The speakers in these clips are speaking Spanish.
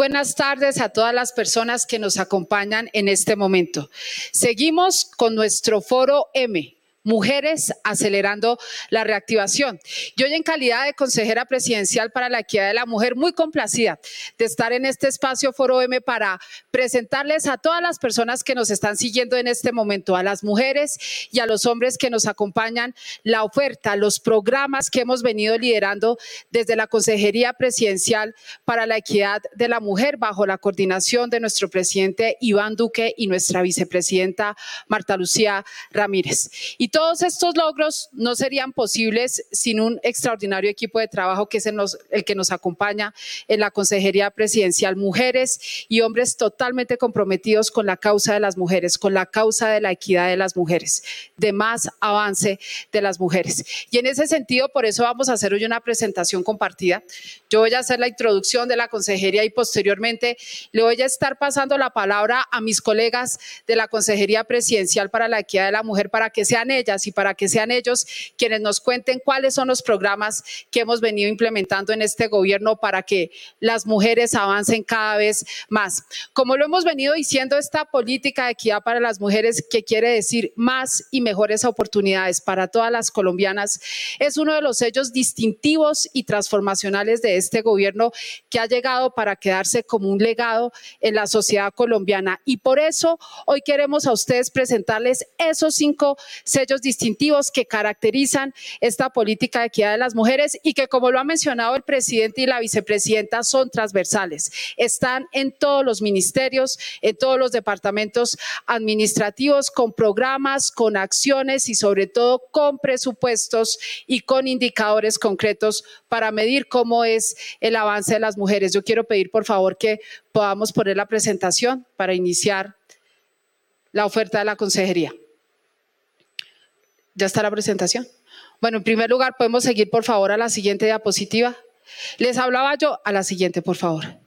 buenas tardes a todas las personas que nos acompañan en este momento. Seguimos con nuestro foro M, Mujeres acelerando la reactivación. Yo en calidad de consejera presidencial para la equidad de la mujer, muy complacida de estar en este espacio Foro M para presentarles a todas las personas que nos están siguiendo en este momento, a las mujeres y a los hombres que nos acompañan, la oferta, los programas que hemos venido liderando desde la Consejería Presidencial para la Equidad de la Mujer bajo la coordinación de nuestro presidente Iván Duque y nuestra vicepresidenta Marta Lucía Ramírez. Y todos estos logros no serían posibles sin un extraordinario equipo de trabajo que es el, que nos acompaña en la Consejería Presidencial, mujeres y hombres totalmente comprometidos con la causa de las mujeres, con la causa de la equidad de las mujeres, de más avance de las mujeres. Y en ese sentido, por eso vamos a hacer hoy una presentación compartida. Yo voy a hacer la introducción de la Consejería y posteriormente le voy a estar pasando la palabra a mis colegas de la Consejería Presidencial para la Equidad de la Mujer para que sean ellas y para que sean ellos quienes nos cuenten cuáles son los programas que hemos venido implementando en este gobierno para que las mujeres avancen cada vez más. Como lo hemos venido diciendo, esta política de equidad para las mujeres, que quiere decir más y mejores oportunidades para todas las colombianas, es uno de los sellos distintivos y transformacionales de este gobierno que ha llegado para quedarse como un legado en la sociedad colombiana. Y por eso hoy queremos a ustedes presentarles esos cinco sellos distintivos que caracterizan esta política de equidad de las mujeres y que, como lo ha mencionado el presidente y la vicepresidenta, son transversales. Están en todos los ministerios, en todos los departamentos administrativos, con programas, con acciones y sobre todo con presupuestos y con indicadores concretos para medir cómo es el avance de las mujeres. Yo quiero pedir, por favor, que podamos poner la presentación para iniciar la oferta de la consejería. ¿Ya está la presentación? Bueno, en primer lugar, podemos seguir, por favor, a la siguiente diapositiva. Les hablaba yo, a la siguiente, por favor.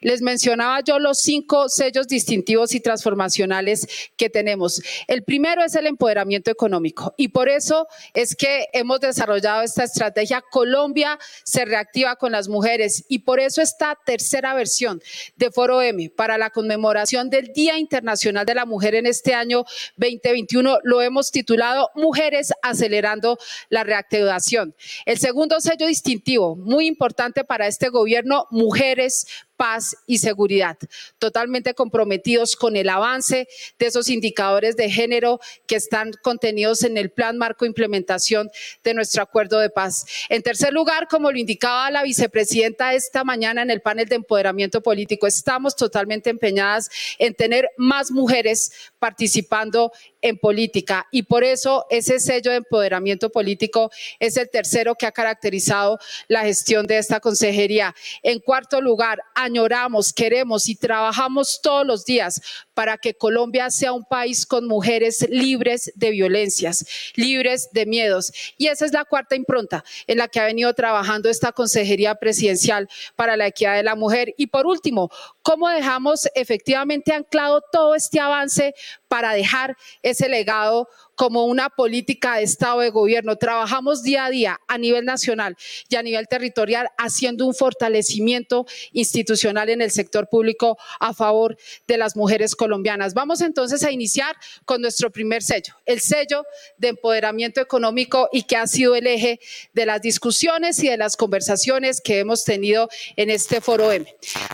Les mencionaba yo los cinco sellos distintivos y transformacionales que tenemos. El primero es el empoderamiento económico y por eso es que hemos desarrollado esta estrategia. Colombia se reactiva con las mujeres y por eso esta tercera versión de Foro M para la conmemoración del Día Internacional de la Mujer en este año 2021 lo hemos titulado Mujeres acelerando la reactivación. El segundo sello distintivo, muy importante para este gobierno, Mujeres paz y seguridad, totalmente comprometidos con el avance de esos indicadores de género que están contenidos en el plan marco de implementación de nuestro acuerdo de paz. En tercer lugar, como lo indicaba la vicepresidenta esta mañana en el panel de empoderamiento político, estamos totalmente empeñadas en tener más mujeres participando en política y por eso ese sello de empoderamiento político es el tercero que ha caracterizado la gestión de esta consejería. En cuarto lugar, añoramos, queremos y trabajamos todos los días para que Colombia sea un país con mujeres libres de violencias, libres de miedos. Y esa es la cuarta impronta en la que ha venido trabajando esta Consejería Presidencial para la Equidad de la Mujer. Y por último, ¿cómo dejamos efectivamente anclado todo este avance para dejar ese legado como una política de Estado de gobierno. Trabajamos día a día a nivel nacional y a nivel territorial haciendo un fortalecimiento institucional en el sector público a favor de las mujeres colombianas. Vamos entonces a iniciar con nuestro primer sello, el sello de empoderamiento económico y que ha sido el eje de las discusiones y de las conversaciones que hemos tenido en este foro M.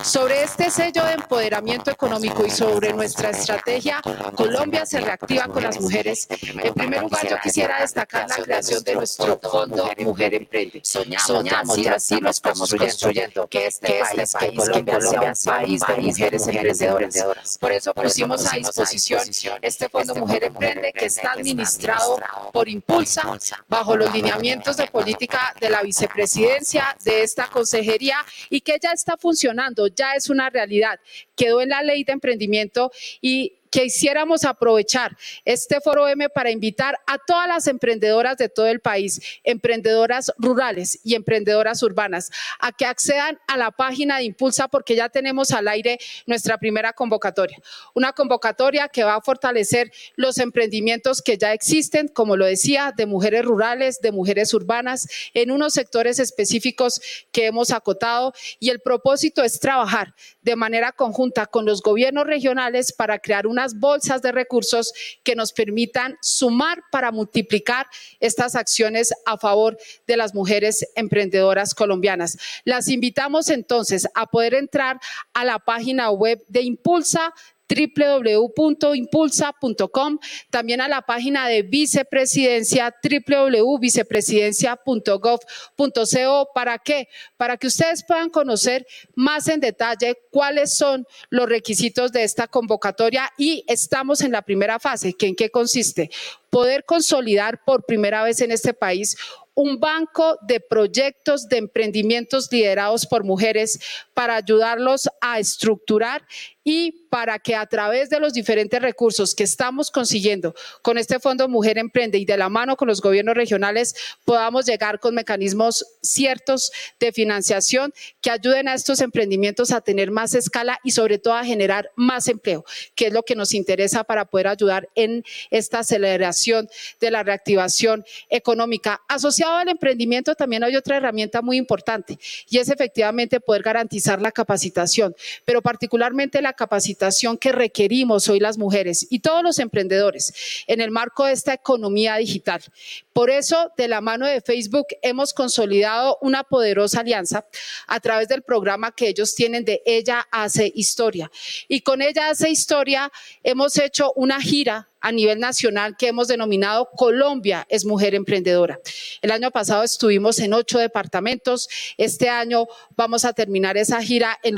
Sobre este sello de empoderamiento económico y sobre nuestra estrategia, Colombia se reactiva con las mujeres en primer lugar, yo quisiera destacar la creación de nuestro Fondo Mujer Emprende. Soñamos, y así lo estamos construyendo, que este, este país, que Colombia sea un país de mujeres emprendedoras. Por eso pusimos a disposición este Fondo Mujer Emprende que está administrado por Impulsa bajo los lineamientos de política de la vicepresidencia de esta consejería y que ya está funcionando, ya es una realidad. Quedó en la ley de emprendimiento y que hiciéramos aprovechar este foro M para invitar a todas las emprendedoras de todo el país, emprendedoras rurales y emprendedoras urbanas, a que accedan a la página de Impulsa porque ya tenemos al aire nuestra primera convocatoria. Una convocatoria que va a fortalecer los emprendimientos que ya existen, como lo decía, de mujeres rurales, de mujeres urbanas, en unos sectores específicos que hemos acotado y el propósito es trabajar de manera conjunta con los gobiernos regionales para crear bolsas de recursos que nos permitan sumar para multiplicar estas acciones a favor de las mujeres emprendedoras colombianas. Las invitamos entonces a poder entrar a la página web de Impulsa www.impulsa.com, también a la página de vicepresidencia www.vicepresidencia.gov.co. ¿Para qué? Para que ustedes puedan conocer más en detalle cuáles son los requisitos de esta convocatoria y estamos en la primera fase, que en qué consiste poder consolidar por primera vez en este país un banco de proyectos de emprendimientos liderados por mujeres para ayudarlos a estructurar y para que a través de los diferentes recursos que estamos consiguiendo con este Fondo Mujer Emprende y de la mano con los gobiernos regionales podamos llegar con mecanismos ciertos de financiación que ayuden a estos emprendimientos a tener más escala y sobre todo a generar más empleo, que es lo que nos interesa para poder ayudar en esta aceleración de la reactivación económica. Asociado al emprendimiento también hay otra herramienta muy importante y es efectivamente poder garantizar la capacitación, pero particularmente la capacitación que requerimos hoy las mujeres y todos los emprendedores en el marco de esta economía digital. Por eso, de la mano de Facebook, hemos consolidado una poderosa alianza a través del programa que ellos tienen de Ella hace historia. Y con Ella hace historia hemos hecho una gira a nivel nacional que hemos denominado Colombia es Mujer Emprendedora. El año pasado estuvimos en ocho departamentos. Este año vamos a terminar esa gira en,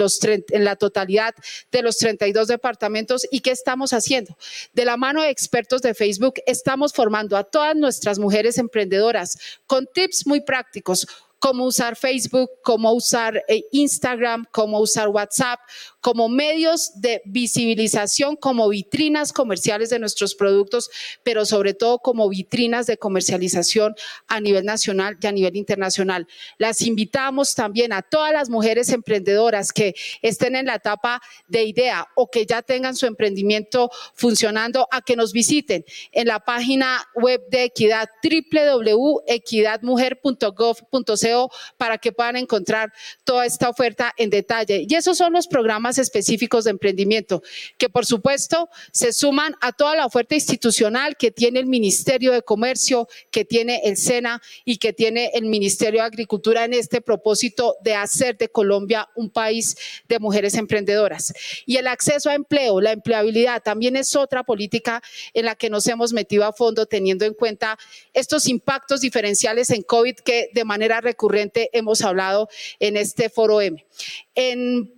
la totalidad de los 32 departamentos. ¿Y qué estamos haciendo? De la mano de expertos de Facebook, estamos formando a todas nuestras mujeres emprendedoras con tips muy prácticos cómo usar Facebook, cómo usar eh, Instagram, cómo usar WhatsApp, como medios de visibilización, como vitrinas comerciales de nuestros productos, pero sobre todo como vitrinas de comercialización a nivel nacional y a nivel internacional. Las invitamos también a todas las mujeres emprendedoras que estén en la etapa de idea o que ya tengan su emprendimiento funcionando a que nos visiten en la página web de Equidad www.equidadmujer.gov.co para que puedan encontrar toda esta oferta en detalle. Y esos son los programas específicos de emprendimiento, que por supuesto se suman a toda la oferta institucional que tiene el Ministerio de Comercio, que tiene el SENA y que tiene el Ministerio de Agricultura en este propósito de hacer de Colombia un país de mujeres emprendedoras. Y el acceso a empleo, la empleabilidad, también es otra política en la que nos hemos metido a fondo teniendo en cuenta estos impactos diferenciales en COVID que de manera recurrente hemos hablado en este foro M.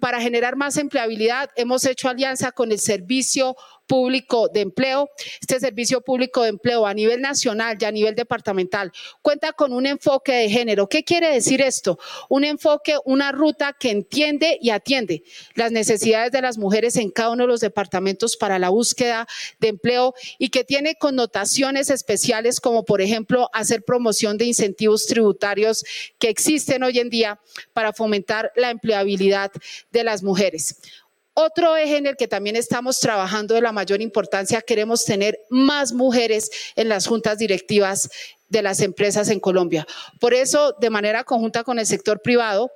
Para generar más empleabilidad, hemos hecho alianza con el Servicio Público de Empleo. Este Servicio Público de Empleo a nivel nacional y a nivel departamental cuenta con un enfoque de género. ¿Qué quiere decir esto? Un enfoque, una ruta que entiende y atiende las necesidades de las mujeres en cada uno de los departamentos para la búsqueda de empleo y que tiene connotaciones especiales como, por ejemplo, hacer promoción de incentivos tributarios que existen hoy en día para fomentar la empleabilidad de las mujeres. Otro eje en el que también estamos trabajando de la mayor importancia, queremos tener más mujeres en las juntas directivas de las empresas en Colombia. Por eso, de manera conjunta con el sector privado,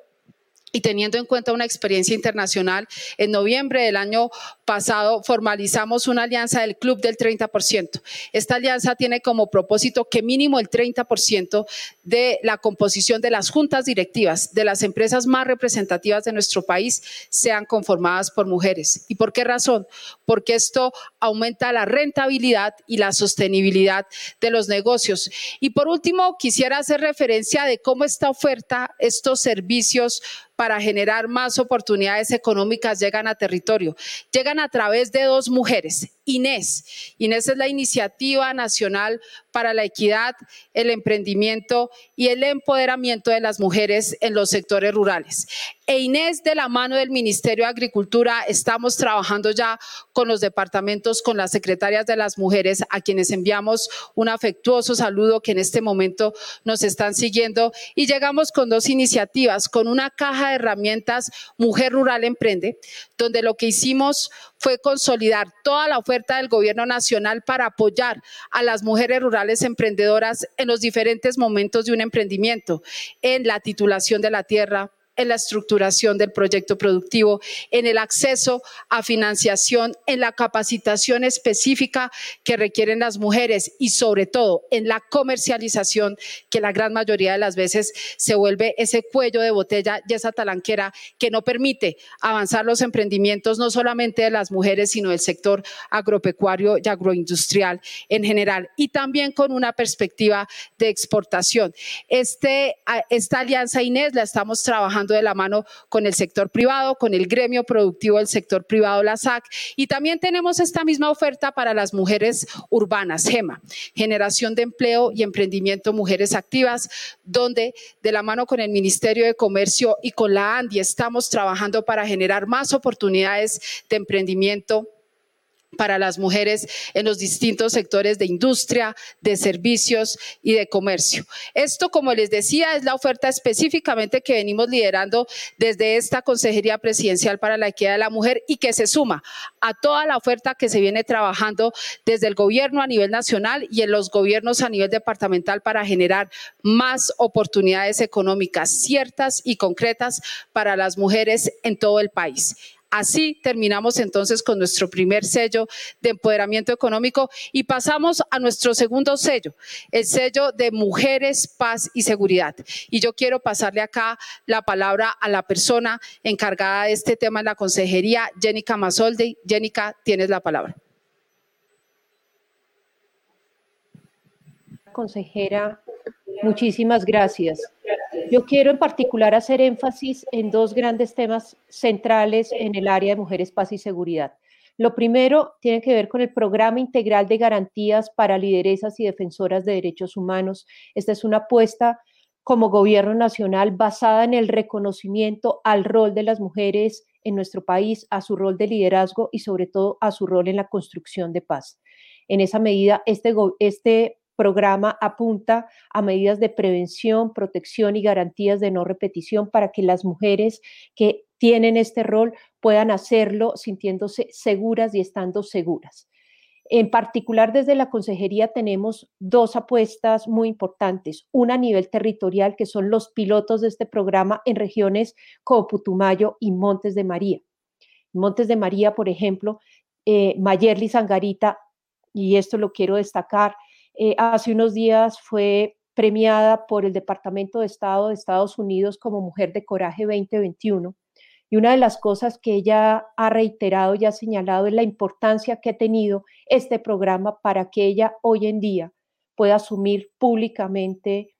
y teniendo en cuenta una experiencia internacional, en noviembre del año pasado formalizamos una alianza del Club del 30%. Esta alianza tiene como propósito que mínimo el 30% de la composición de las juntas directivas de las empresas más representativas de nuestro país sean conformadas por mujeres. ¿Y por qué razón? Porque esto aumenta la rentabilidad y la sostenibilidad de los negocios. Y por último, quisiera hacer referencia de cómo esta oferta, estos servicios, para generar más oportunidades económicas llegan a territorio. Llegan a través de dos mujeres INES. INES es la Iniciativa Nacional para la Equidad, el Emprendimiento y el Empoderamiento de las Mujeres en los sectores rurales. E Inés, de la mano del Ministerio de Agricultura, estamos trabajando ya con los departamentos, con las secretarias de las mujeres, a quienes enviamos un afectuoso saludo que en este momento nos están siguiendo. Y llegamos con dos iniciativas, con una caja de herramientas Mujer Rural Emprende, donde lo que hicimos fue consolidar toda la oferta del gobierno nacional para apoyar a las mujeres rurales emprendedoras en los diferentes momentos de un emprendimiento, en la titulación de la tierra, en la estructuración del proyecto productivo, en el acceso a financiación, en la capacitación específica que requieren las mujeres y sobre todo en la comercialización que la gran mayoría de las veces se vuelve ese cuello de botella y esa talanquera que no permite avanzar los emprendimientos no solamente de las mujeres, sino del sector agropecuario y agroindustrial en general y también con una perspectiva de exportación. Este, esta alianza Inés la estamos trabajando de la mano con el sector privado, con el gremio productivo del sector privado, la SAC, y también tenemos esta misma oferta para las mujeres urbanas, GEMA, Generación de Empleo y Emprendimiento Mujeres Activas, donde de la mano con el Ministerio de Comercio y con la ANDI estamos trabajando para generar más oportunidades de emprendimiento para las mujeres en los distintos sectores de industria, de servicios y de comercio. Esto, como les decía, es la oferta específicamente que venimos liderando desde esta Consejería Presidencial para la Equidad de la Mujer y que se suma a toda la oferta que se viene trabajando desde el gobierno a nivel nacional y en los gobiernos a nivel departamental para generar más oportunidades económicas ciertas y concretas para las mujeres en todo el país. Así terminamos entonces con nuestro primer sello de empoderamiento económico y pasamos a nuestro segundo sello, el sello de mujeres, paz y seguridad. Y yo quiero pasarle acá la palabra a la persona encargada de este tema en la consejería, Jenica Mazolde. Jenica, tienes la palabra. Consejera, muchísimas gracias. Yo quiero en particular hacer énfasis en dos grandes temas centrales en el área de mujeres, paz y seguridad. Lo primero tiene que ver con el programa integral de garantías para lideresas y defensoras de derechos humanos. Esta es una apuesta como gobierno nacional basada en el reconocimiento al rol de las mujeres en nuestro país, a su rol de liderazgo y sobre todo a su rol en la construcción de paz. En esa medida, este, este programa apunta a medidas de prevención, protección y garantías de no repetición para que las mujeres que tienen este rol puedan hacerlo sintiéndose seguras y estando seguras. En particular, desde la consejería tenemos dos apuestas muy importantes. Una a nivel territorial, que son los pilotos de este programa en regiones como Putumayo y Montes de María. Montes de María, por ejemplo, eh, Mayerly Zangarita, y esto lo quiero destacar, eh, hace unos días fue premiada por el Departamento de Estado de Estados Unidos como Mujer de Coraje 2021. Y una de las cosas que ella ha reiterado y ha señalado es la importancia que ha tenido este programa para que ella hoy en día pueda asumir públicamente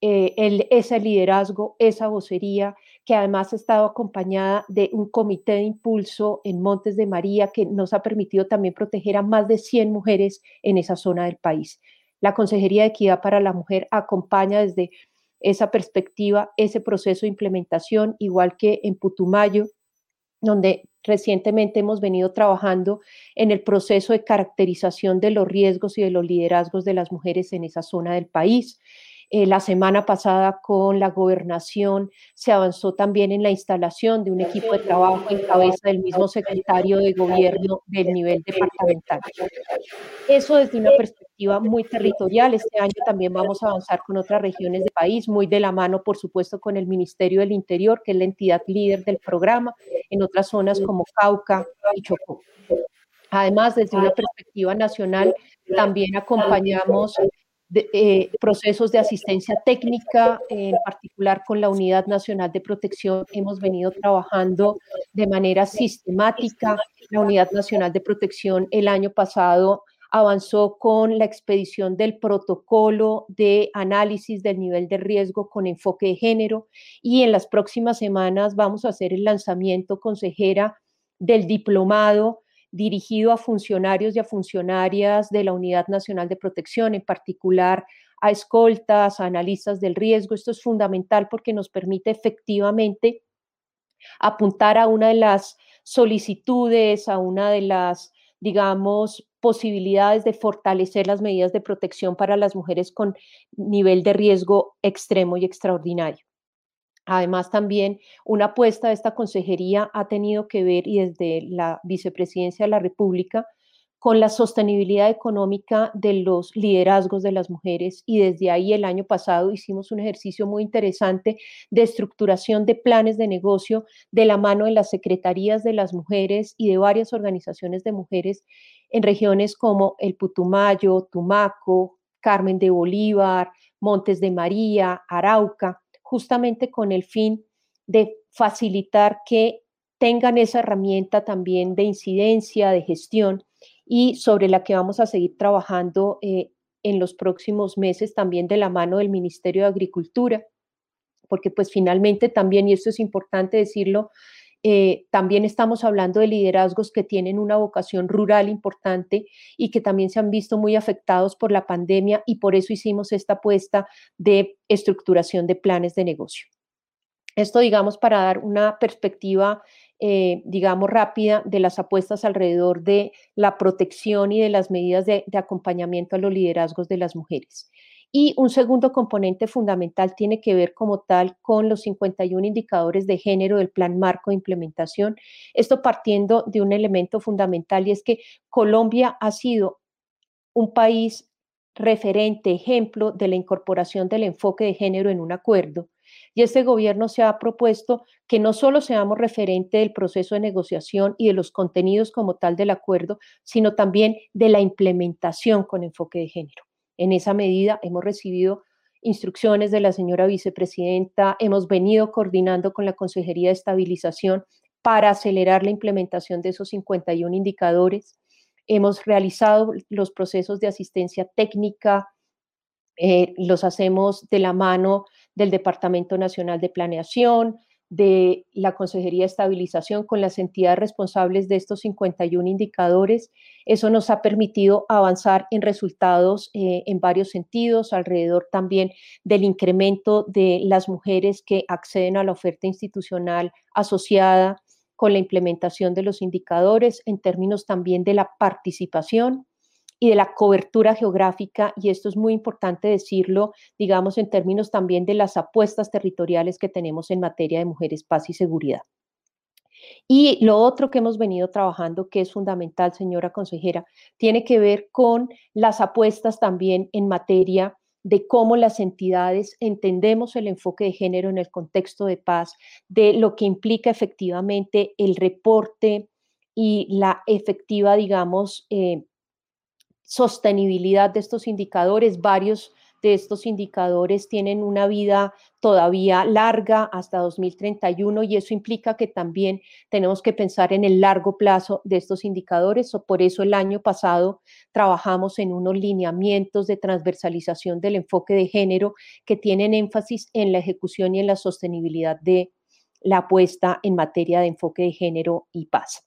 eh, ese liderazgo, esa vocería, que además ha estado acompañada de un comité de impulso en Montes de María que nos ha permitido también proteger a más de 100 mujeres en esa zona del país. La Consejería de Equidad para la Mujer acompaña desde esa perspectiva ese proceso de implementación, igual que en Putumayo, donde recientemente hemos venido trabajando en el proceso de caracterización de los riesgos y de los liderazgos de las mujeres en esa zona del país. Eh, la semana pasada con la gobernación se avanzó también en la instalación de un equipo de trabajo en cabeza del mismo secretario de gobierno del nivel departamental. Eso desde una perspectiva muy territorial. Este año también vamos a avanzar con otras regiones del país, muy de la mano, por supuesto, con el Ministerio del Interior, que es la entidad líder del programa, en otras zonas como Cauca y Chocó. Además, desde una perspectiva nacional, también acompañamos eh, procesos de asistencia técnica, en particular con la Unidad Nacional de Protección, hemos venido trabajando de manera sistemática. La Unidad Nacional de Protección el año pasado avanzó con la expedición del protocolo de análisis del nivel de riesgo con enfoque de género y en las próximas semanas vamos a hacer el lanzamiento consejera del diplomado dirigido a funcionarios y a funcionarias de la Unidad Nacional de Protección, en particular a escoltas, a analistas del riesgo. Esto es fundamental porque nos permite efectivamente apuntar a una de las solicitudes, a una de las, digamos, posibilidades de fortalecer las medidas de protección para las mujeres con nivel de riesgo extremo y extraordinario. Además, también una apuesta de esta consejería ha tenido que ver, y desde la vicepresidencia de la República, con la sostenibilidad económica de los liderazgos de las mujeres y desde ahí el año pasado hicimos un ejercicio muy interesante de estructuración de planes de negocio de la mano de las secretarías de las mujeres y de varias organizaciones de mujeres en regiones como el Putumayo, Tumaco, Carmen de Bolívar, Montes de María, Arauca, justamente con el fin de facilitar que tengan esa herramienta también de incidencia, de gestión y sobre la que vamos a seguir trabajando eh, en los próximos meses también de la mano del Ministerio de Agricultura, porque pues finalmente también, y esto es importante decirlo, eh, también estamos hablando de liderazgos que tienen una vocación rural importante y que también se han visto muy afectados por la pandemia y por eso hicimos esta apuesta de estructuración de planes de negocio. Esto, digamos, para dar una perspectiva eh, digamos, rápida de las apuestas alrededor de la protección y de las medidas de, acompañamiento a los liderazgos de las mujeres. Y un segundo componente fundamental tiene que ver como tal con los 51 indicadores de género del Plan Marco de Implementación. Esto partiendo de un elemento fundamental y es que Colombia ha sido un país referente, ejemplo de la incorporación del enfoque de género en un acuerdo y este gobierno se ha propuesto que no solo seamos referente del proceso de negociación y de los contenidos como tal del acuerdo, sino también de la implementación con enfoque de género. En esa medida hemos recibido instrucciones de la señora vicepresidenta, hemos venido coordinando con la Consejería de Estabilización para acelerar la implementación de esos 51 indicadores. Hemos realizado los procesos de asistencia técnica, eh, los hacemos de la mano del Departamento Nacional de Planeación, de la Consejería de Estabilización con las entidades responsables de estos 51 indicadores. Eso nos ha permitido avanzar en resultados eh, en varios sentidos, alrededor también del incremento de las mujeres que acceden a la oferta institucional asociada con la implementación de los indicadores, en términos también de la participación y de la cobertura geográfica, y esto es muy importante decirlo, digamos, en términos también de las apuestas territoriales que tenemos en materia de mujeres, paz y seguridad. Y lo otro que hemos venido trabajando, que es fundamental, señora consejera, tiene que ver con las apuestas también en materia de cómo las entidades entendemos el enfoque de género en el contexto de paz, de lo que implica efectivamente el reporte y la efectiva, digamos, eh, sostenibilidad de estos indicadores. Varios de estos indicadores tienen una vida todavía larga hasta 2031 y eso implica que también tenemos que pensar en el largo plazo de estos indicadores. Por eso el año pasado trabajamos en unos lineamientos de transversalización del enfoque de género que tienen énfasis en la ejecución y en la sostenibilidad de la apuesta en materia de enfoque de género y paz.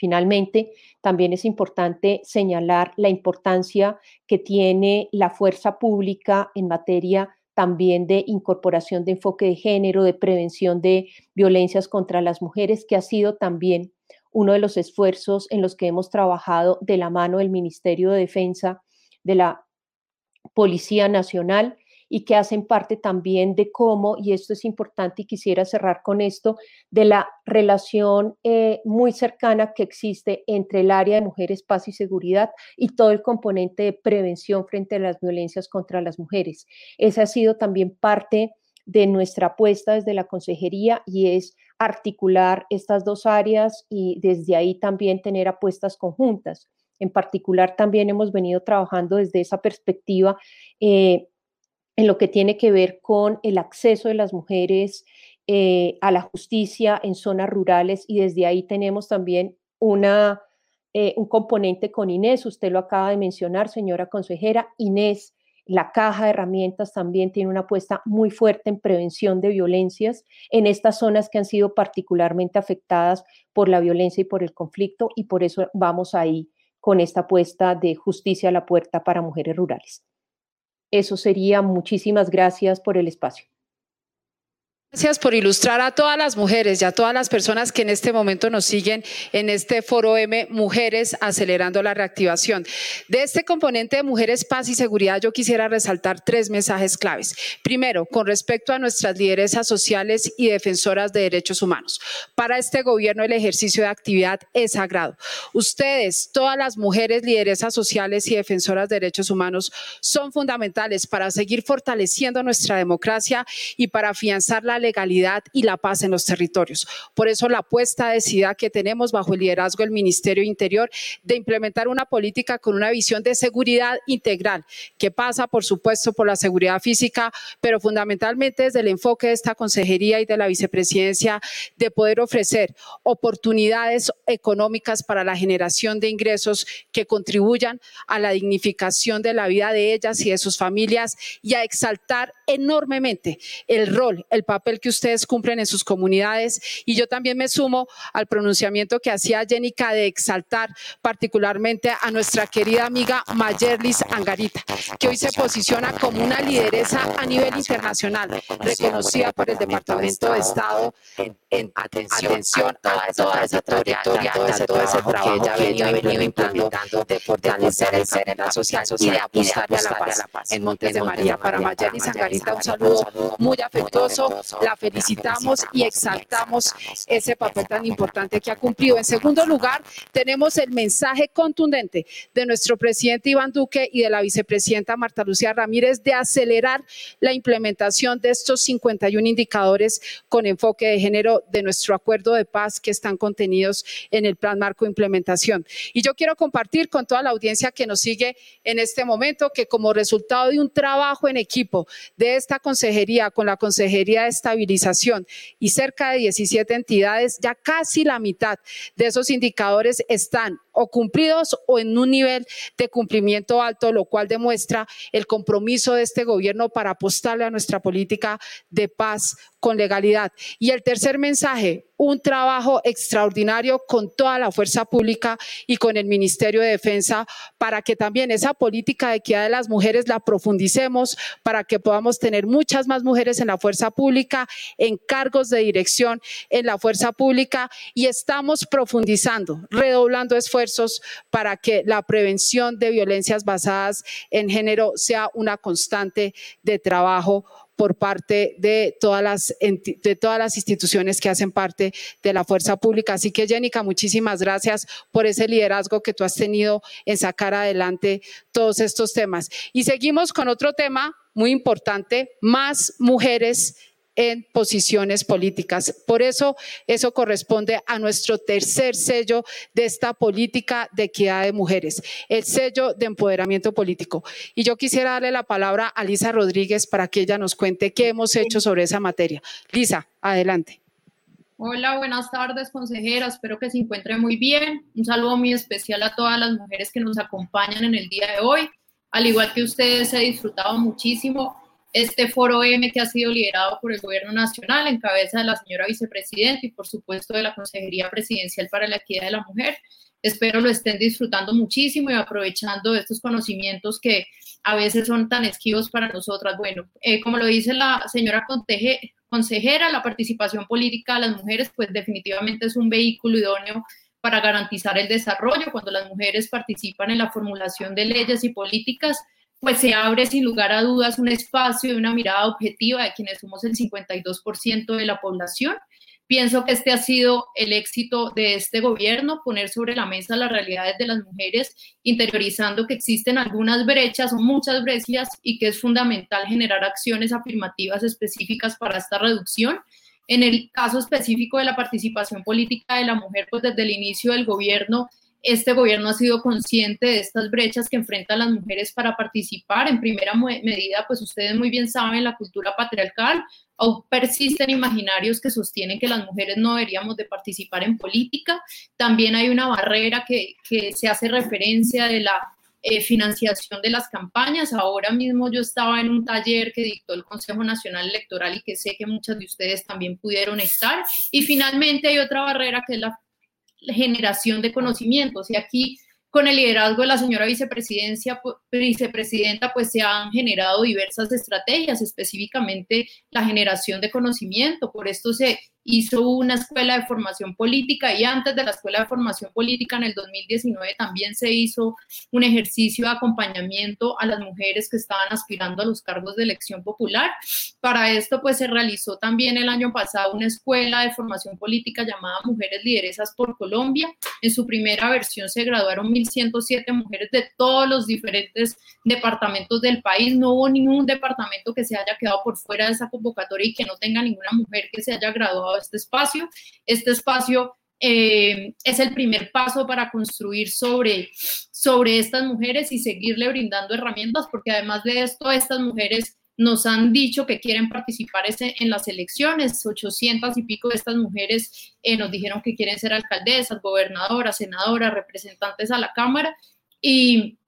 Finalmente, también es importante señalar la importancia que tiene la fuerza pública en materia también de incorporación de enfoque de género, de prevención de violencias contra las mujeres, que ha sido también uno de los esfuerzos en los que hemos trabajado de la mano del Ministerio de Defensa, de la Policía Nacional y que hacen parte también de cómo, y esto es importante y quisiera cerrar con esto, de la relación eh, muy cercana que existe entre el área de mujeres, paz y seguridad y todo el componente de prevención frente a las violencias contra las mujeres. Esa ha sido también parte de nuestra apuesta desde la consejería y es articular estas dos áreas y desde ahí también tener apuestas conjuntas. En particular, también hemos venido trabajando desde esa perspectiva eh, en lo que tiene que ver con el acceso de las mujeres eh, a la justicia en zonas rurales y desde ahí tenemos también una, eh, un componente con Inés, usted lo acaba de mencionar, señora consejera, Inés La caja de herramientas también tiene una apuesta muy fuerte en prevención de violencias en estas zonas que han sido particularmente afectadas por la violencia y por el conflicto y por eso vamos ahí con esta apuesta de justicia a la puerta para mujeres rurales. Eso sería. Muchísimas gracias por el espacio. Gracias por ilustrar a todas las mujeres y a todas las personas que en este momento nos siguen en este foro M, Mujeres Acelerando la Reactivación. De este componente de Mujeres, Paz y Seguridad, yo quisiera resaltar tres mensajes claves. Primero, con respecto a nuestras lideresas sociales y defensoras de derechos humanos. Para este gobierno, el ejercicio de actividad es sagrado. Ustedes, todas las mujeres lideresas sociales y defensoras de derechos humanos, son fundamentales para seguir fortaleciendo nuestra democracia y para afianzar la legalidad y la paz en los territorios. Por eso la apuesta decidida que tenemos bajo el liderazgo del Ministerio Interior de implementar una política con una visión de seguridad integral que pasa, por supuesto, por la seguridad física, pero fundamentalmente desde el enfoque de esta consejería y de la vicepresidencia de poder ofrecer oportunidades económicas para la generación de ingresos que contribuyan a la dignificación de la vida de ellas y de sus familias y a exaltar enormemente el rol, el papel que ustedes cumplen en sus comunidades. Y yo también me sumo al pronunciamiento que hacía Jenica de exaltar particularmente a nuestra querida amiga Mayerlis Angarita, que hoy se posiciona como una lideresa a nivel internacional, reconocida por el Departamento de Estado en, atención, a toda esa trayectoria, a todo ese trabajo que ella ha venido implementando de fortalecer el ser social y de apostarle a la paz en Montes de María. Para Mayerlis Angarita, un saludo muy afectuoso la felicitamos y exaltamos ese papel tan importante que ha cumplido. En segundo lugar, tenemos el mensaje contundente de nuestro presidente Iván Duque y de la vicepresidenta Marta Lucía Ramírez de acelerar la implementación de estos 51 indicadores con enfoque de género de nuestro acuerdo de paz que están contenidos en el plan marco de implementación. Y yo quiero compartir con toda la audiencia que nos sigue en este momento que como resultado de un trabajo en equipo de esta consejería con la Consejería de Estabilización y cerca de 17 entidades, ya casi la mitad de esos indicadores están o cumplidos o en un nivel de cumplimiento alto, lo cual demuestra el compromiso de este gobierno para apostarle a nuestra política de paz con legalidad. Y el tercer mensaje, un trabajo extraordinario con toda la fuerza pública y con el Ministerio de Defensa para que también esa política de equidad de las mujeres la profundicemos, para que podamos tener muchas más mujeres en la fuerza pública, en cargos de dirección en la fuerza pública y estamos profundizando, redoblando esfuerzos para que la prevención de violencias basadas en género sea una constante de trabajo por parte de todas las, de todas las instituciones que hacen parte de la fuerza pública. Así que, Jenica, muchísimas gracias por ese liderazgo que tú has tenido en sacar adelante todos estos temas. Y seguimos con otro tema muy importante, más mujeres en posiciones políticas. Por eso, eso corresponde a nuestro tercer sello de esta política de equidad de mujeres, el sello de empoderamiento político. Y yo quisiera darle la palabra a Lisa Rodríguez para que ella nos cuente qué hemos hecho sobre esa materia. Lisa, adelante. Hola, buenas tardes, consejera. Espero que se encuentre muy bien. Un saludo muy especial a todas las mujeres que nos acompañan en el día de hoy. Al igual que ustedes, he disfrutado muchísimo este foro M que ha sido liderado por el Gobierno Nacional en cabeza de la señora vicepresidenta y por supuesto de la Consejería Presidencial para la Equidad de la Mujer. Espero lo estén disfrutando muchísimo y aprovechando estos conocimientos que a veces son tan esquivos para nosotras. Bueno, eh, como lo dice la señora consejera, la participación política de las mujeres pues definitivamente es un vehículo idóneo para garantizar el desarrollo. Cuando las mujeres participan en la formulación de leyes y políticas, pues se abre sin lugar a dudas un espacio y una mirada objetiva de quienes somos el 52% de la población. Pienso que este ha sido el éxito de este gobierno, poner sobre la mesa las realidades de las mujeres, interiorizando que existen algunas brechas o muchas brechas y que es fundamental generar acciones afirmativas específicas para esta reducción. En el caso específico de la participación política de la mujer, pues desde el inicio del gobierno este gobierno ha sido consciente de estas brechas que enfrentan las mujeres para participar. En primera medida, pues ustedes muy bien saben, la cultura patriarcal, aún persisten imaginarios que sostienen que las mujeres no deberíamos de participar en política. También hay una barrera que, que se hace referencia de la eh, financiación de las campañas. Ahora mismo yo estaba en un taller que dictó el Consejo Nacional Electoral y que sé que muchas de ustedes también pudieron estar. Y finalmente hay otra barrera que es la generación de conocimientos. Y aquí con el liderazgo de la señora vicepresidencia, vicepresidenta, pues se han generado diversas estrategias, específicamente la generación de conocimiento. Por esto se hizo una escuela de formación política y antes de la escuela de formación política en el 2019 también se hizo un ejercicio de acompañamiento a las mujeres que estaban aspirando a los cargos de elección popular. Para esto pues se realizó también el año pasado una escuela de formación política llamada Mujeres Lideresas por Colombia. En su primera versión se graduaron 1.107 mujeres de todos los diferentes departamentos del país. No hubo ningún departamento que se haya quedado por fuera de esa convocatoria y que no tenga ninguna mujer que se haya graduado este espacio. Este espacio eh, es el primer paso para construir sobre, sobre estas mujeres y seguirle brindando herramientas, porque además de esto, estas mujeres nos han dicho que quieren participar en las elecciones. 800 y pico de estas mujeres eh, nos dijeron que quieren ser alcaldesas, gobernadoras, senadoras, representantes a la Cámara. Y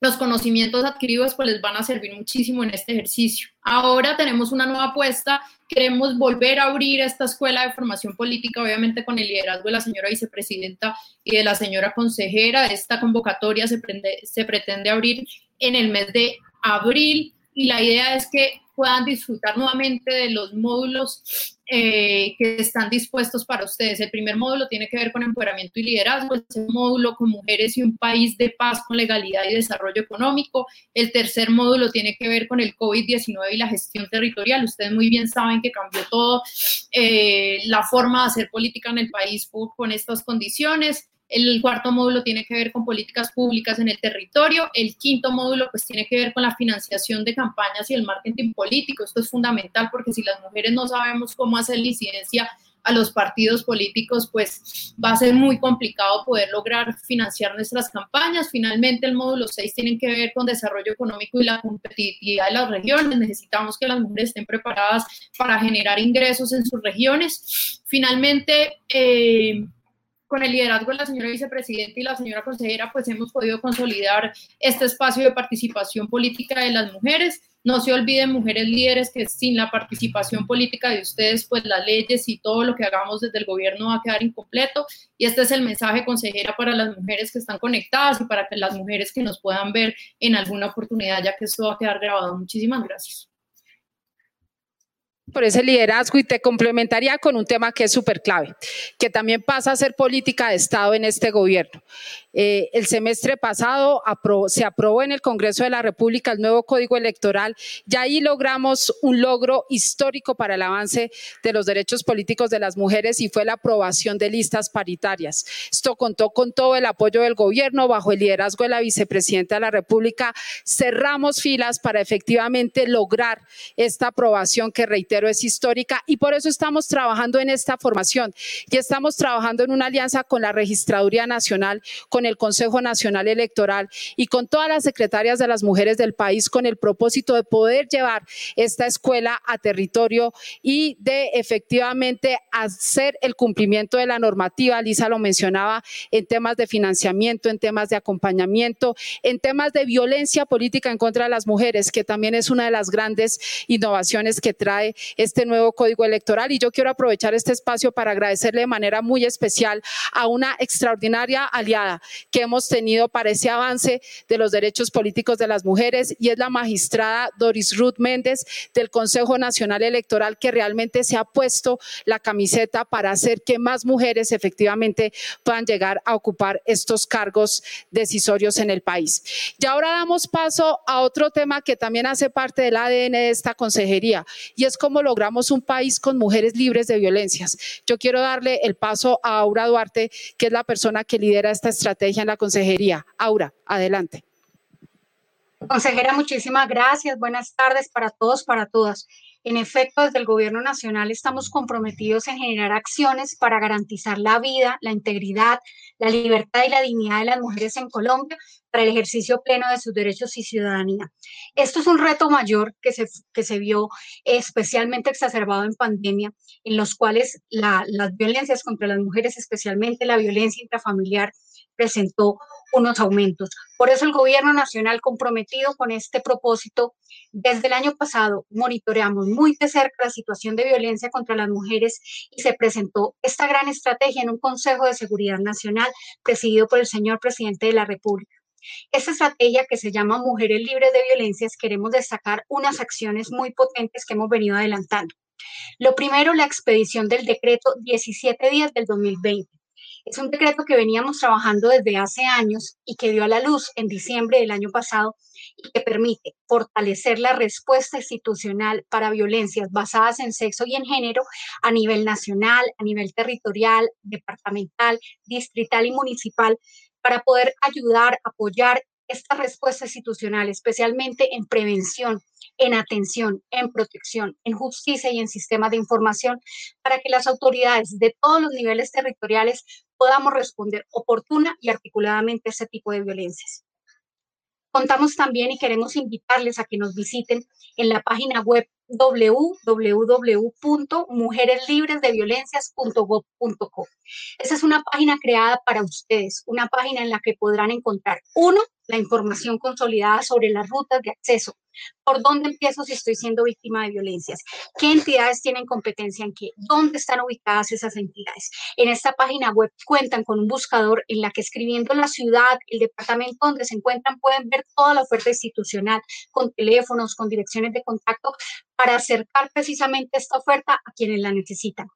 los conocimientos adquiridos pues les van a servir muchísimo en este ejercicio. Ahora tenemos una nueva apuesta, queremos volver a abrir esta escuela de formación política, obviamente con el liderazgo de la señora vicepresidenta y de la señora consejera. Esta convocatoria se, se pretende abrir en el mes de abril y la idea es que puedan disfrutar nuevamente de los módulos eh, que están dispuestos para ustedes. El primer módulo tiene que ver con empoderamiento y liderazgo, el segundo módulo con mujeres y un país de paz con legalidad y desarrollo económico, el tercer módulo tiene que ver con el COVID-19 y la gestión territorial. Ustedes muy bien saben que cambió todo eh, la forma de hacer política en el país con estas condiciones. El cuarto módulo tiene que ver con políticas públicas en el territorio. El quinto módulo pues tiene que ver con la financiación de campañas y el marketing político. Esto es fundamental porque si las mujeres no sabemos cómo hacer licencia a los partidos políticos, pues va a ser muy complicado poder lograr financiar nuestras campañas. Finalmente, el módulo 6 tiene que ver con desarrollo económico y la competitividad de las regiones. Necesitamos que las mujeres estén preparadas para generar ingresos en sus regiones. Finalmente, eh, con el liderazgo de la señora vicepresidenta y la señora consejera, pues hemos podido consolidar este espacio de participación política de las mujeres. No se olviden, mujeres líderes, que sin la participación política de ustedes, pues las leyes y todo lo que hagamos desde el gobierno va a quedar incompleto. Y este es el mensaje, consejera, para las mujeres que están conectadas y para las mujeres que nos puedan ver en alguna oportunidad, ya que esto va a quedar grabado. Muchísimas gracias por ese liderazgo y te complementaría con un tema que es súper clave, que también pasa a ser política de Estado en este gobierno. Eh, el semestre pasado se aprobó en el Congreso de la República el nuevo Código Electoral y ahí logramos un logro histórico para el avance de los derechos políticos de las mujeres y fue la aprobación de listas paritarias. Esto contó con todo el apoyo del gobierno bajo el liderazgo de la vicepresidenta de la República. Cerramos filas para efectivamente lograr esta aprobación que reitero es histórica y por eso estamos trabajando en esta formación y estamos trabajando en una alianza con la Registraduría Nacional, con el Consejo Nacional Electoral y con todas las secretarias de las mujeres del país con el propósito de poder llevar esta escuela a territorio y de efectivamente hacer el cumplimiento de la normativa. Lisa lo mencionaba en temas de financiamiento, en temas de acompañamiento, en temas de violencia política en contra de las mujeres, que también es una de las grandes innovaciones que trae este nuevo código electoral. Y yo quiero aprovechar este espacio para agradecerle de manera muy especial a una extraordinaria aliada que hemos tenido para ese avance de los derechos políticos de las mujeres y es la magistrada Doris Ruth Méndez del Consejo Nacional Electoral que realmente se ha puesto la camiseta para hacer que más mujeres efectivamente puedan llegar a ocupar estos cargos decisorios en el país. Y ahora damos paso a otro tema que también hace parte del ADN de esta consejería y es cómo logramos un país con mujeres libres de violencias. Yo quiero darle el paso a Aura Duarte, que es la persona que lidera esta estrategia estrategia en la consejería. Aura, adelante. Consejera, muchísimas gracias. Buenas tardes para todos, para todas. En efecto, desde el Gobierno Nacional estamos comprometidos en generar acciones para garantizar la vida, la integridad, la libertad y la dignidad de las mujeres en Colombia para el ejercicio pleno de sus derechos y ciudadanía. Esto es un reto mayor que se, que se vio especialmente exacerbado en pandemia, en los cuales las violencias contra las mujeres, especialmente la violencia intrafamiliar, presentó unos aumentos. Por eso el gobierno nacional comprometido con este propósito, desde el año pasado monitoreamos muy de cerca la situación de violencia contra las mujeres y se presentó esta gran estrategia en un Consejo de Seguridad Nacional presidido por el señor presidente de la República. Esta estrategia que se llama Mujeres Libres de Violencias, queremos destacar unas acciones muy potentes que hemos venido adelantando. Lo primero, la expedición del decreto 17 días del 2020 es un decreto que veníamos trabajando desde hace años y que dio a la luz en diciembre del año pasado y que permite fortalecer la respuesta institucional para violencias basadas en sexo y en género a nivel nacional, a nivel territorial, departamental, distrital y municipal para poder ayudar, apoyar esta respuesta institucional, especialmente en prevención, en atención, en protección, en justicia y en sistemas de información, para que las autoridades de todos los niveles territoriales podamos responder oportuna y articuladamente a ese tipo de violencias. Contamos también y queremos invitarles a que nos visiten en la página web www.mujereslibresdeviolencias.gov.co. Esa es una página creada para ustedes, una página en la que podrán encontrar, uno, la información consolidada sobre las rutas de acceso. ¿Por dónde empiezo si estoy siendo víctima de violencias? ¿Qué entidades tienen competencia en qué? ¿Dónde están ubicadas esas entidades? En esta página web cuentan con un buscador en la que escribiendo la ciudad, el departamento donde se encuentran, pueden ver toda la oferta institucional con teléfonos, con direcciones de contacto para acercar precisamente esta oferta a quienes la necesitan.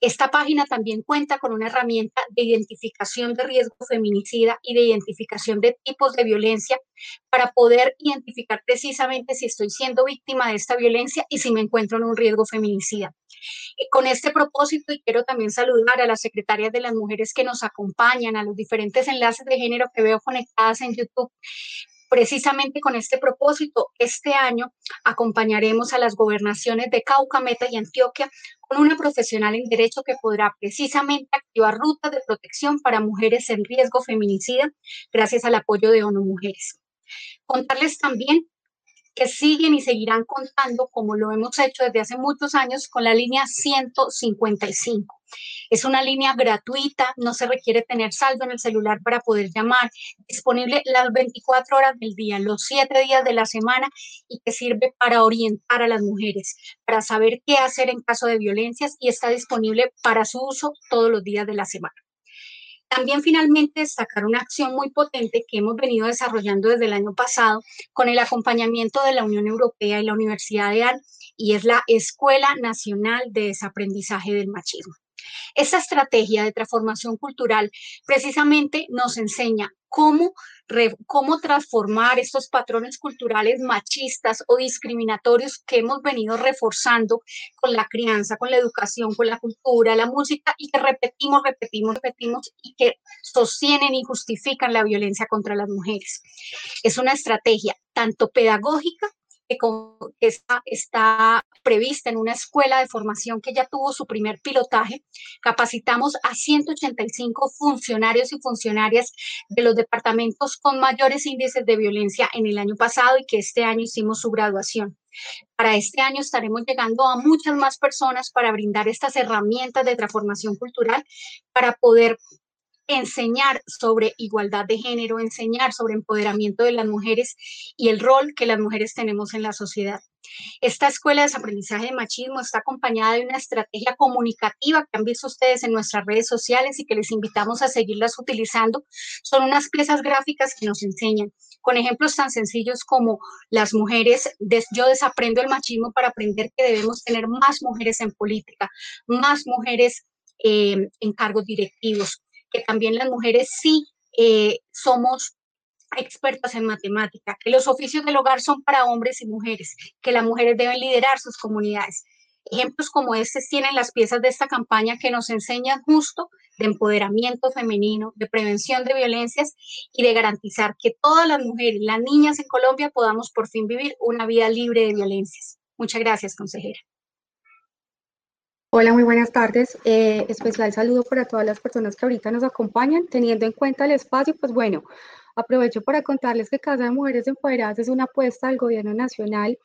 Esta página también cuenta con una herramienta de identificación de riesgo feminicida y de identificación de tipos de violencia para poder identificar precisamente si estoy siendo víctima de esta violencia y si me encuentro en un riesgo feminicida. Con este propósito, y quiero también saludar a las secretarias de las mujeres que nos acompañan, a los diferentes enlaces de género que veo conectadas en YouTube, Precisamente con este propósito, este año acompañaremos a las gobernaciones de Cauca, Meta y Antioquia con una profesional en derecho que podrá precisamente activar rutas de protección para mujeres en riesgo feminicida gracias al apoyo de ONU Mujeres. Contarles también que siguen y seguirán contando, como lo hemos hecho desde hace muchos años, con la línea 155. Es una línea gratuita, no se requiere tener saldo en el celular para poder llamar, disponible las 24 horas del día, los 7 días de la semana y que sirve para orientar a las mujeres, para saber qué hacer en caso de violencias y está disponible para su uso todos los días de la semana. También finalmente destacar una acción muy potente que hemos venido desarrollando desde el año pasado con el acompañamiento de la Unión Europea y la Universidad de AN y es la Escuela Nacional de Desaprendizaje del Machismo. Esta estrategia de transformación cultural precisamente nos enseña cómo, cómo transformar estos patrones culturales machistas o discriminatorios que hemos venido reforzando con la crianza, con la educación, con la cultura, la música y que repetimos, repetimos, repetimos y que sostienen y justifican la violencia contra las mujeres. Es una estrategia tanto pedagógica que está, está prevista en una escuela de formación que ya tuvo su primer pilotaje. Capacitamos a 185 funcionarios y funcionarias de los departamentos con mayores índices de violencia en el año pasado y que este año hicimos su graduación. Para este año estaremos llegando a muchas más personas para brindar estas herramientas de transformación cultural para poder enseñar sobre igualdad de género, enseñar sobre empoderamiento de las mujeres y el rol que las mujeres tenemos en la sociedad. Esta escuela de aprendizaje de machismo está acompañada de una estrategia comunicativa que han visto ustedes en nuestras redes sociales y que les invitamos a seguirlas utilizando. Son unas piezas gráficas que nos enseñan con ejemplos tan sencillos como las mujeres, yo desaprendo el machismo para aprender que debemos tener más mujeres en política, más mujeres eh, en cargos directivos, que también las mujeres sí eh, somos expertas en matemática, que los oficios del hogar son para hombres y mujeres, que las mujeres deben liderar sus comunidades. Ejemplos como estos tienen las piezas de esta campaña que nos enseñan justo de empoderamiento femenino, de prevención de violencias y de garantizar que todas las mujeres, las niñas en Colombia podamos por fin vivir una vida libre de violencias. Muchas gracias, consejera. Hola, muy buenas tardes. Eh, especial saludo para todas las personas que ahorita nos acompañan. Teniendo en cuenta el espacio, pues bueno, aprovecho para contarles que Casa de Mujeres Empoderadas es una apuesta del Gobierno Nacional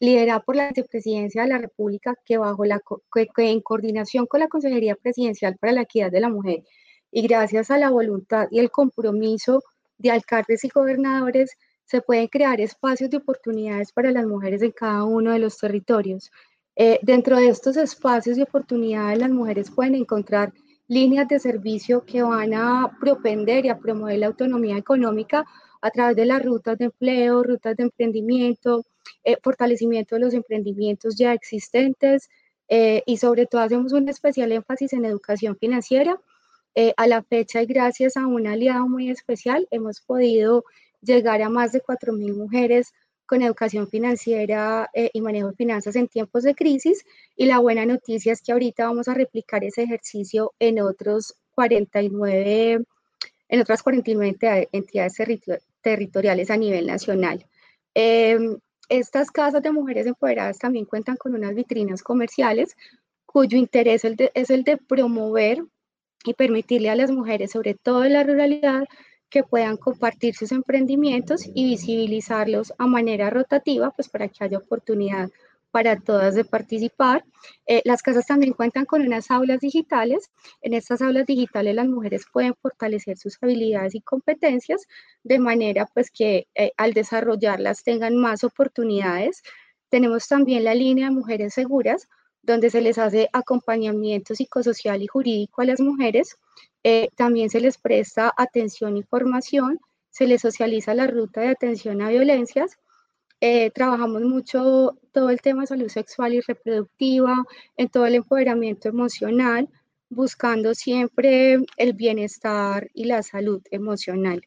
liderada por la Vicepresidencia de la República, que bajo la que en coordinación con la Consejería Presidencial para la Equidad de la Mujer y gracias a la voluntad y el compromiso de alcaldes y gobernadores se pueden crear espacios de oportunidades para las mujeres en cada uno de los territorios. Eh, dentro de estos espacios de oportunidades, las mujeres pueden encontrar líneas de servicio que van a propender y a promover la autonomía económica a través de las rutas de empleo, rutas de emprendimiento, eh, fortalecimiento de los emprendimientos ya existentes eh, y sobre todo hacemos un especial énfasis en educación financiera. a la fecha y gracias a un aliado muy especial hemos podido llegar a más de 4.000 mujeres con educación financiera eh, y manejo de finanzas en tiempos de crisis. Y la buena noticia es que ahorita vamos a replicar ese ejercicio en otros 49, en otras 49 entidades territoriales a nivel nacional. Em, estas casas de mujeres empoderadas también cuentan con unas vitrinas comerciales cuyo interés es el de promover y permitirle a las mujeres, sobre todo en la ruralidad, que puedan compartir sus emprendimientos y visibilizarlos a manera rotativa, pues para que haya oportunidad para todas de participar. Eh, las casas también cuentan con unas aulas digitales. En estas aulas digitales las mujeres pueden fortalecer sus habilidades y competencias de manera pues que eh, al desarrollarlas tengan más oportunidades. Tenemos también la línea de mujeres seguras, donde se les hace acompañamiento psicosocial y jurídico a las mujeres eh, también se les presta atención y formación, se les socializa la ruta de atención a violencias. Eh, trabajamos mucho todo el tema de salud sexual y reproductiva, en todo el empoderamiento emocional, buscando siempre el bienestar y la salud emocional.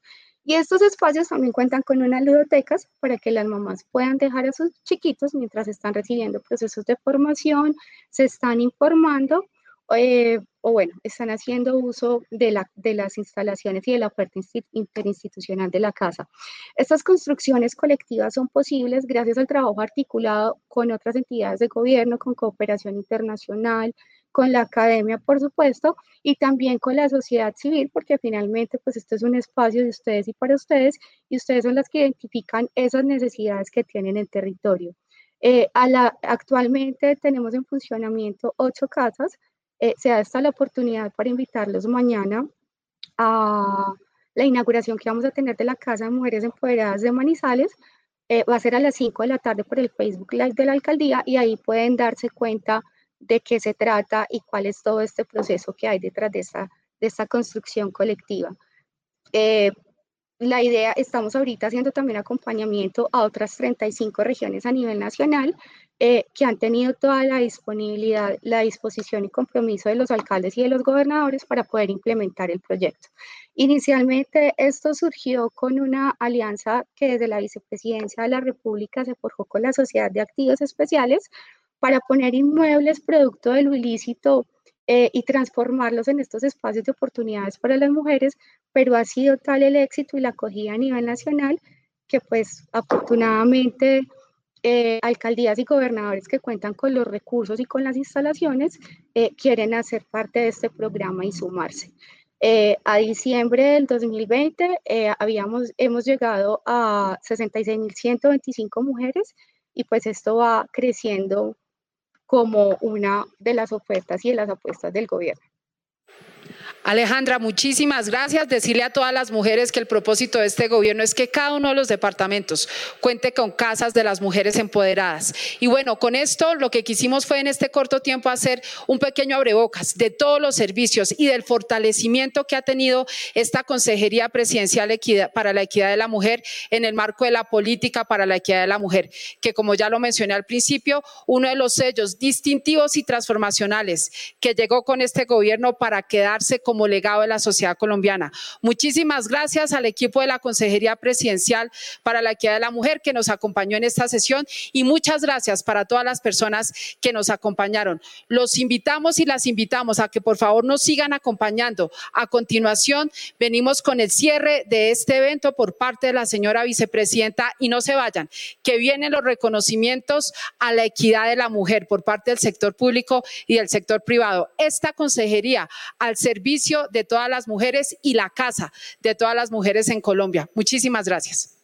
Y estos espacios también cuentan con unas ludotecas para que las mamás puedan dejar a sus chiquitos mientras están recibiendo procesos de formación, se están informando eh, o bueno, están haciendo uso de, la, de las instalaciones y de la oferta interinstitucional de la casa. Estas construcciones colectivas son posibles gracias al trabajo articulado con otras entidades de gobierno, con cooperación internacional, con la academia, por supuesto, y también con la sociedad civil, porque finalmente, pues esto es un espacio de ustedes y para ustedes, y ustedes son las que identifican esas necesidades que tienen el territorio. Eh, actualmente tenemos en funcionamiento ocho casas, eh, se da esta la oportunidad para invitarlos mañana a la inauguración que vamos a tener de la Casa de Mujeres Empoderadas de Manizales. Eh, va a ser a las 5 de la tarde por el Facebook Live de la alcaldía y ahí pueden darse cuenta de qué se trata y cuál es todo este proceso que hay detrás de esta, de esta construcción colectiva. Eh, la idea, estamos ahorita haciendo también acompañamiento a otras 35 regiones a nivel nacional eh, que han tenido toda la disponibilidad, la disposición y compromiso de los alcaldes y de los gobernadores para poder implementar el proyecto. Inicialmente esto surgió con una alianza que desde la Vicepresidencia de la República se forjó con la Sociedad de Activos Especiales para poner inmuebles producto de lo ilícito eh, y transformarlos en estos espacios de oportunidades para las mujeres, pero ha sido tal el éxito y la acogida a nivel nacional que pues afortunadamente eh, alcaldías y gobernadores que cuentan con los recursos y con las instalaciones eh, quieren hacer parte de este programa y sumarse. Eh, a diciembre del 2020 habíamos, hemos llegado a 66.125 mujeres y pues esto va creciendo como una de las ofertas y de las apuestas del gobierno. Alejandra, muchísimas gracias. Decirle a todas las mujeres que el propósito de este gobierno es que cada uno de los departamentos cuente con casas de las mujeres empoderadas. Y bueno, con esto lo que quisimos fue en este corto tiempo hacer un pequeño abrebocas de todos los servicios y del fortalecimiento que ha tenido esta Consejería Presidencial para la Equidad de la Mujer en el marco de la política para la equidad de la mujer, que como ya lo mencioné al principio, uno de los sellos distintivos y transformacionales que llegó con este gobierno para quedarse como legado de la sociedad colombiana. Muchísimas gracias al equipo de la Consejería Presidencial para la Equidad de la Mujer que nos acompañó en esta sesión y muchas gracias para todas las personas que nos acompañaron. Los invitamos y las invitamos a que por favor nos sigan acompañando. A continuación, venimos con el cierre de este evento por parte de la señora vicepresidenta y no se vayan, que vienen los reconocimientos a la equidad de la mujer por parte del sector público y del sector privado. Esta consejería al servicio de todas las mujeres y la casa de todas las mujeres en Colombia. Muchísimas gracias.